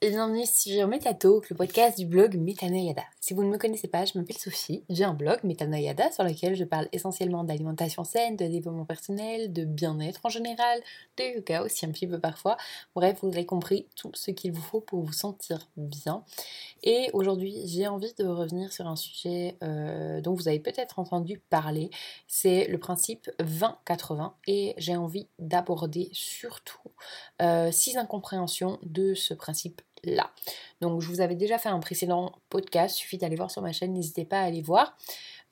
et bienvenue sur MetaTalk, le podcast du blog Metanoyada. Si vous ne me connaissez pas, je m'appelle Sophie, j'ai un blog Metanoyada sur lequel je parle essentiellement d'alimentation saine, de développement personnel, de bien-être en général, de yoga aussi un petit peu parfois. Bref, vous avez compris tout ce qu'il vous faut pour vous sentir bien. Et aujourd'hui, j'ai envie de revenir sur un sujet euh, dont vous avez peut-être entendu parler, c'est le principe 20-80 et j'ai envie d'aborder surtout 6 euh, incompréhensions de ce principe-là. Donc je vous avais déjà fait un précédent podcast, suffit d'aller voir sur ma chaîne, n'hésitez pas à aller voir.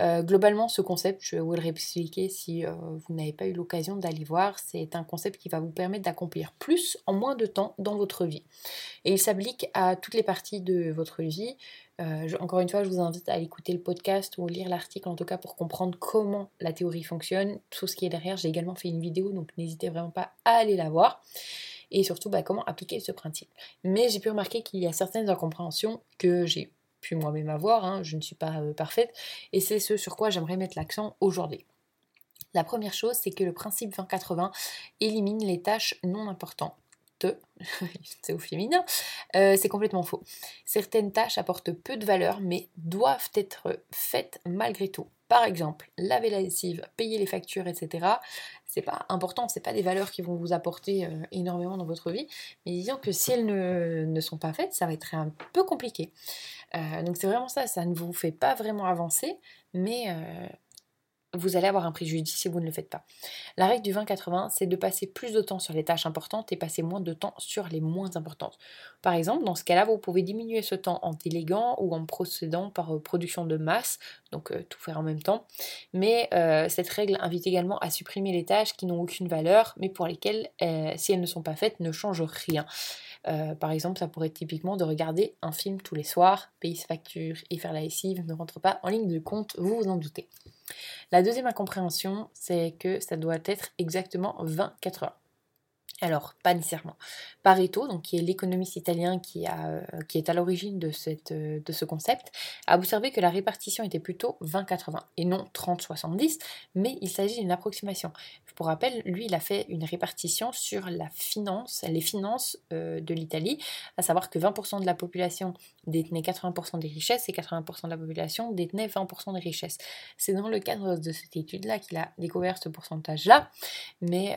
Euh, globalement, ce concept, je vais vous le réexpliquer si euh, vous n'avez pas eu l'occasion d'aller voir, c'est un concept qui va vous permettre d'accomplir plus en moins de temps dans votre vie. Et il s'applique à toutes les parties de votre vie. Euh, encore une fois, je vous invite à écouter le podcast ou lire l'article en tout cas pour comprendre comment la théorie fonctionne, tout ce qui est derrière. J'ai également fait une vidéo, donc n'hésitez vraiment pas à aller la voir et surtout bah, comment appliquer ce principe. Mais j'ai pu remarquer qu'il y a certaines incompréhensions que j'ai pu moi-même avoir, hein, je ne suis pas euh, parfaite, et c'est ce sur quoi j'aimerais mettre l'accent aujourd'hui. La première chose, c'est que le principe 20-80 élimine les tâches non importantes. c'est au féminin, euh, c'est complètement faux. Certaines tâches apportent peu de valeur, mais doivent être faites malgré tout. Par exemple, laver la lessive, payer les factures, etc. C'est pas important, c'est pas des valeurs qui vont vous apporter euh, énormément dans votre vie, mais disons que si elles ne, sont pas faites, ça va être un peu compliqué. Euh, donc c'est vraiment ça, ça ne vous fait pas vraiment avancer, mais vous allez avoir un préjudice si vous ne le faites pas. La règle du 20-80, c'est de passer plus de temps sur les tâches importantes et passer moins de temps sur les moins importantes. Par exemple, dans ce cas-là, vous pouvez diminuer ce temps en déléguant ou en procédant par euh, production de masse, donc euh, tout faire en même temps. Mais euh, cette règle invite également à supprimer les tâches qui n'ont aucune valeur, mais pour lesquelles, si elles ne sont pas faites, ne changent rien. Par exemple, ça pourrait être typiquement de regarder un film tous les soirs, payer ses factures et faire la lessive ne rentre pas en ligne de compte, vous vous en doutez. La deuxième incompréhension, c'est que ça doit être exactement 20-80. Alors, pas nécessairement. Pareto, donc, qui est l'économiste italien qui, a, euh, qui est à l'origine de, euh, de ce concept, a observé que la répartition était plutôt 20-80 et non 30-70, mais il s'agit d'une approximation. Pour rappel, lui, il a fait une répartition sur la finance, les finances euh, de l'Italie, à savoir que 20% de la population détenait 80% des richesses et 80% de la population détenait 20% des richesses. C'est dans le cadre de cette étude-là qu'il a découvert ce pourcentage-là, mais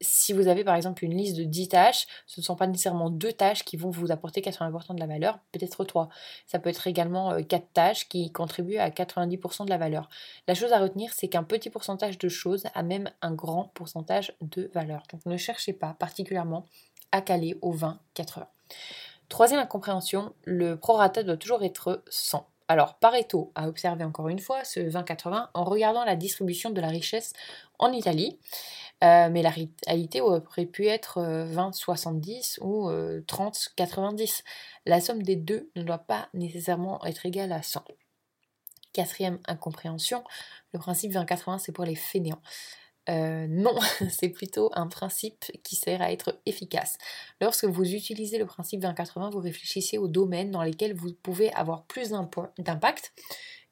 si vous avez par exemple une liste de 10 tâches, ce ne sont pas nécessairement deux tâches qui vont vous apporter 80% de la valeur, peut-être 3. Ça peut être également 4 euh, tâches qui contribuent à 90% de la valeur. La chose à retenir, c'est qu'un petit pourcentage de choses a même un grand pourcentage de valeur. Donc ne cherchez pas particulièrement à caler au 20-80. Troisième incompréhension, le prorata doit toujours être 100. Alors, Pareto a observé encore une fois ce 20-80 en regardant la distribution de la richesse en Italie. Euh, mais la réalité aurait pu être 20-70 euh, ou 30-90. Euh, la somme des deux ne doit pas nécessairement être égale à 100. Quatrième incompréhension, le principe 20-80 c'est pour les fainéants. non, c'est plutôt un principe qui sert à être efficace. Lorsque vous utilisez le principe 20-80, vous réfléchissez aux domaines dans lesquels vous pouvez avoir plus d'impact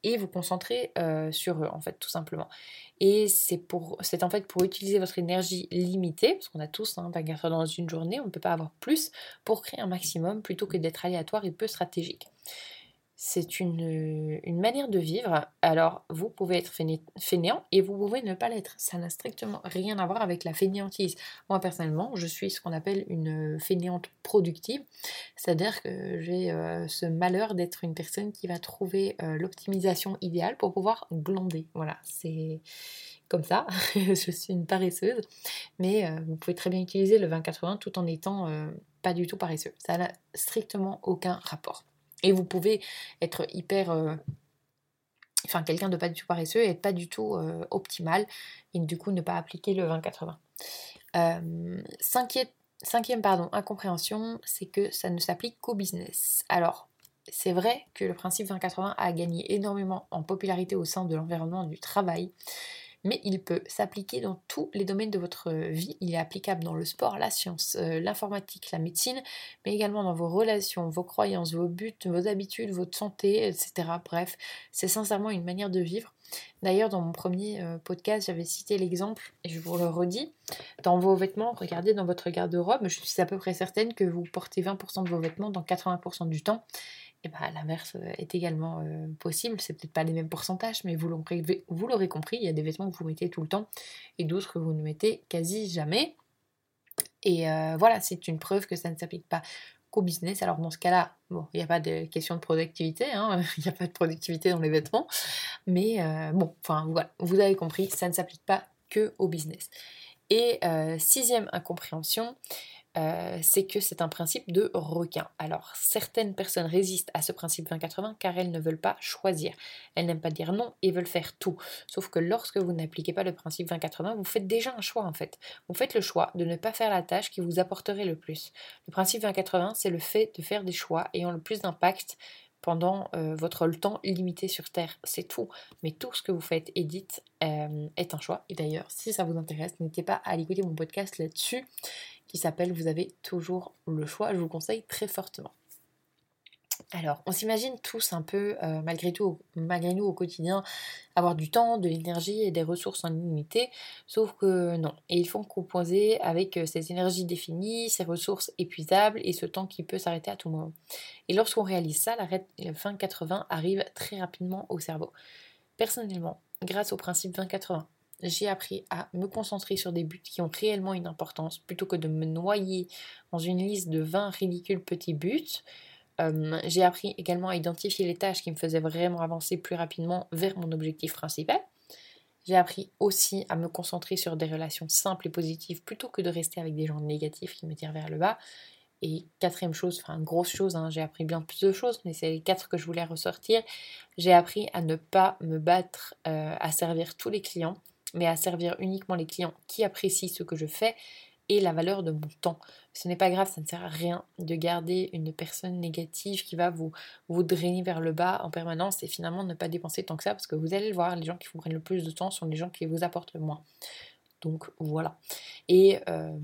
et vous concentrer sur eux, en fait, tout simplement. Et c'est en fait pour utiliser votre énergie limitée, parce qu'on a tous hein, 24 heures dans une journée, on ne peut pas avoir plus, pour créer un maximum plutôt que d'être aléatoire et peu stratégique. C'est une, manière de vivre. Alors, vous pouvez être fainéant et vous pouvez ne pas l'être. Ça n'a strictement rien à voir avec la fainéantise. Moi, personnellement, je suis ce qu'on appelle une fainéante productive. C'est-à-dire que j'ai euh, ce malheur d'être une personne qui va trouver euh, l'optimisation idéale pour pouvoir glander. Voilà, c'est comme ça. je suis une paresseuse. Mais euh, vous pouvez très bien utiliser le 20-80 tout en étant pas du tout paresseux. Ça n'a strictement aucun rapport. Et vous pouvez être hyper. Euh, enfin, quelqu'un de pas du tout paresseux et être pas du tout euh, optimal et du coup ne pas appliquer le 20-80. Euh, cinquième, cinquième pardon, incompréhension, c'est que ça ne s'applique qu'au business. Alors, c'est vrai que le principe 20-80 a gagné énormément en popularité au sein de l'environnement du travail, mais il peut s'appliquer dans tous les domaines de votre vie. Il est applicable dans le sport, la science, euh, l'informatique, la médecine, mais également dans vos relations, vos croyances, vos buts, vos habitudes, votre santé, etc. Bref, c'est sincèrement une manière de vivre. D'ailleurs, dans mon premier euh, podcast, j'avais cité l'exemple, et je vous le redis, dans vos vêtements, regardez dans votre garde-robe, je suis à peu près certaine que vous portez 20% de vos vêtements dans 80% du temps. Bien l'inverse euh, est également euh, possible, c'est peut-être pas les mêmes pourcentages, mais vous l'aurez compris, il y a des vêtements que vous mettez tout le temps et d'autres que vous ne mettez quasi jamais. Et voilà, c'est une preuve que ça ne s'applique pas qu'au business. Alors dans ce cas-là, bon, il n'y a pas de question de productivité, hein, il n'y a pas de productivité dans les vêtements, mais euh, bon, enfin voilà, vous avez compris, ça ne s'applique pas que au business. Et euh, sixième incompréhension, euh, c'est que c'est un principe de requin. Alors, certaines personnes résistent à ce principe 20-80 car elles ne veulent pas choisir. Elles n'aiment pas dire non et veulent faire tout. Sauf que lorsque vous n'appliquez pas le principe 20-80, vous faites déjà un choix en fait. Vous faites le choix de ne pas faire la tâche qui vous apporterait le plus. Le principe 20-80, c'est le fait de faire des choix ayant le plus d'impact pendant euh, votre temps limité sur Terre. C'est tout. Mais tout ce que vous faites et dites euh, est un choix. Et d'ailleurs, si ça vous intéresse, n'hésitez pas à aller écouter mon podcast là-dessus qui s'appelle Vous avez toujours le choix. Je vous conseille très fortement. Alors, on s'imagine tous un peu, euh, malgré tout, malgré nous au quotidien, avoir du temps, de l'énergie et des ressources en illimité, sauf que non. Et ils font composer avec euh, ces énergies définies, ces ressources épuisables et ce temps qui peut s'arrêter à tout moment. Et lorsqu'on réalise ça, la fin 80 arrive très rapidement au cerveau. Personnellement, grâce au principe 20-80, j'ai appris à me concentrer sur des buts qui ont réellement une importance plutôt que de me noyer dans une liste de 20 ridicules petits buts. J'ai appris également à identifier les tâches qui me faisaient vraiment avancer plus rapidement vers mon objectif principal. J'ai appris aussi à me concentrer sur des relations simples et positives plutôt que de rester avec des gens négatifs qui me tirent vers le bas. Et quatrième chose, enfin grosse chose, hein, j'ai appris bien plus de choses, mais c'est les quatre que je voulais ressortir. J'ai appris à ne pas me battre euh, à servir tous les clients mais à servir uniquement les clients qui apprécient ce que je fais et la valeur de mon temps. Ce n'est pas grave, ça ne sert à rien de garder une personne négative qui va vous, vous drainer vers le bas en permanence et finalement ne pas dépenser tant que ça parce que vous allez le voir, les gens qui vous prennent le plus de temps sont les gens qui vous apportent le moins. Donc voilà. Et euh,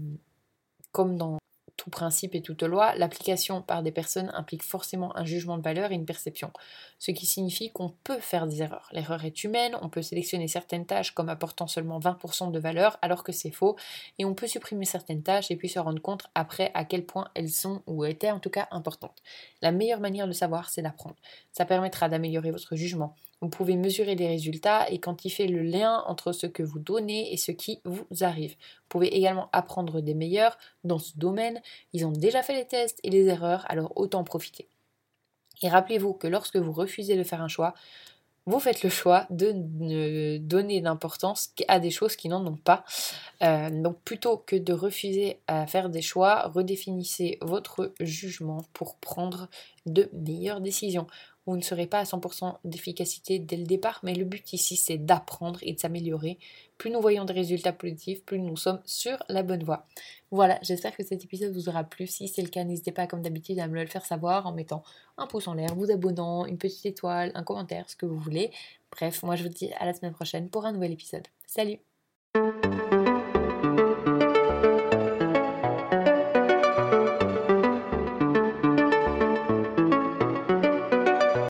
comme dans tout principe et toute loi, l'application par des personnes implique forcément un jugement de valeur et une perception, ce qui signifie qu'on peut faire des erreurs. L'erreur est humaine, on peut sélectionner certaines tâches comme apportant seulement 20% de valeur alors que c'est faux, et on peut supprimer certaines tâches et puis se rendre compte après à quel point elles sont ou étaient en tout cas importantes. La meilleure manière de savoir, c'est d'apprendre. Ça permettra d'améliorer votre jugement, vous pouvez mesurer les résultats et quantifier le lien entre ce que vous donnez et ce qui vous arrive. Vous pouvez également apprendre des meilleurs dans ce domaine. Ils ont déjà fait les tests et les erreurs, alors autant profiter. Et rappelez-vous que lorsque vous refusez de faire un choix, vous faites le choix de ne donner d'importance à des choses qui n'en ont pas. Euh, donc plutôt que de refuser à faire des choix, redéfinissez votre jugement pour prendre de meilleures décisions vous ne serez pas à 100% d'efficacité dès le départ, mais le but ici c'est d'apprendre et de s'améliorer. Plus nous voyons des résultats positifs, plus nous sommes sur la bonne voie. Voilà, j'espère que cet épisode vous aura plu. Si c'est le cas, n'hésitez pas comme d'habitude à me le faire savoir en mettant un pouce en l'air, vous abonnant, une petite étoile, un commentaire, ce que vous voulez. Bref, moi je vous dis à la semaine prochaine pour un nouvel épisode. Salut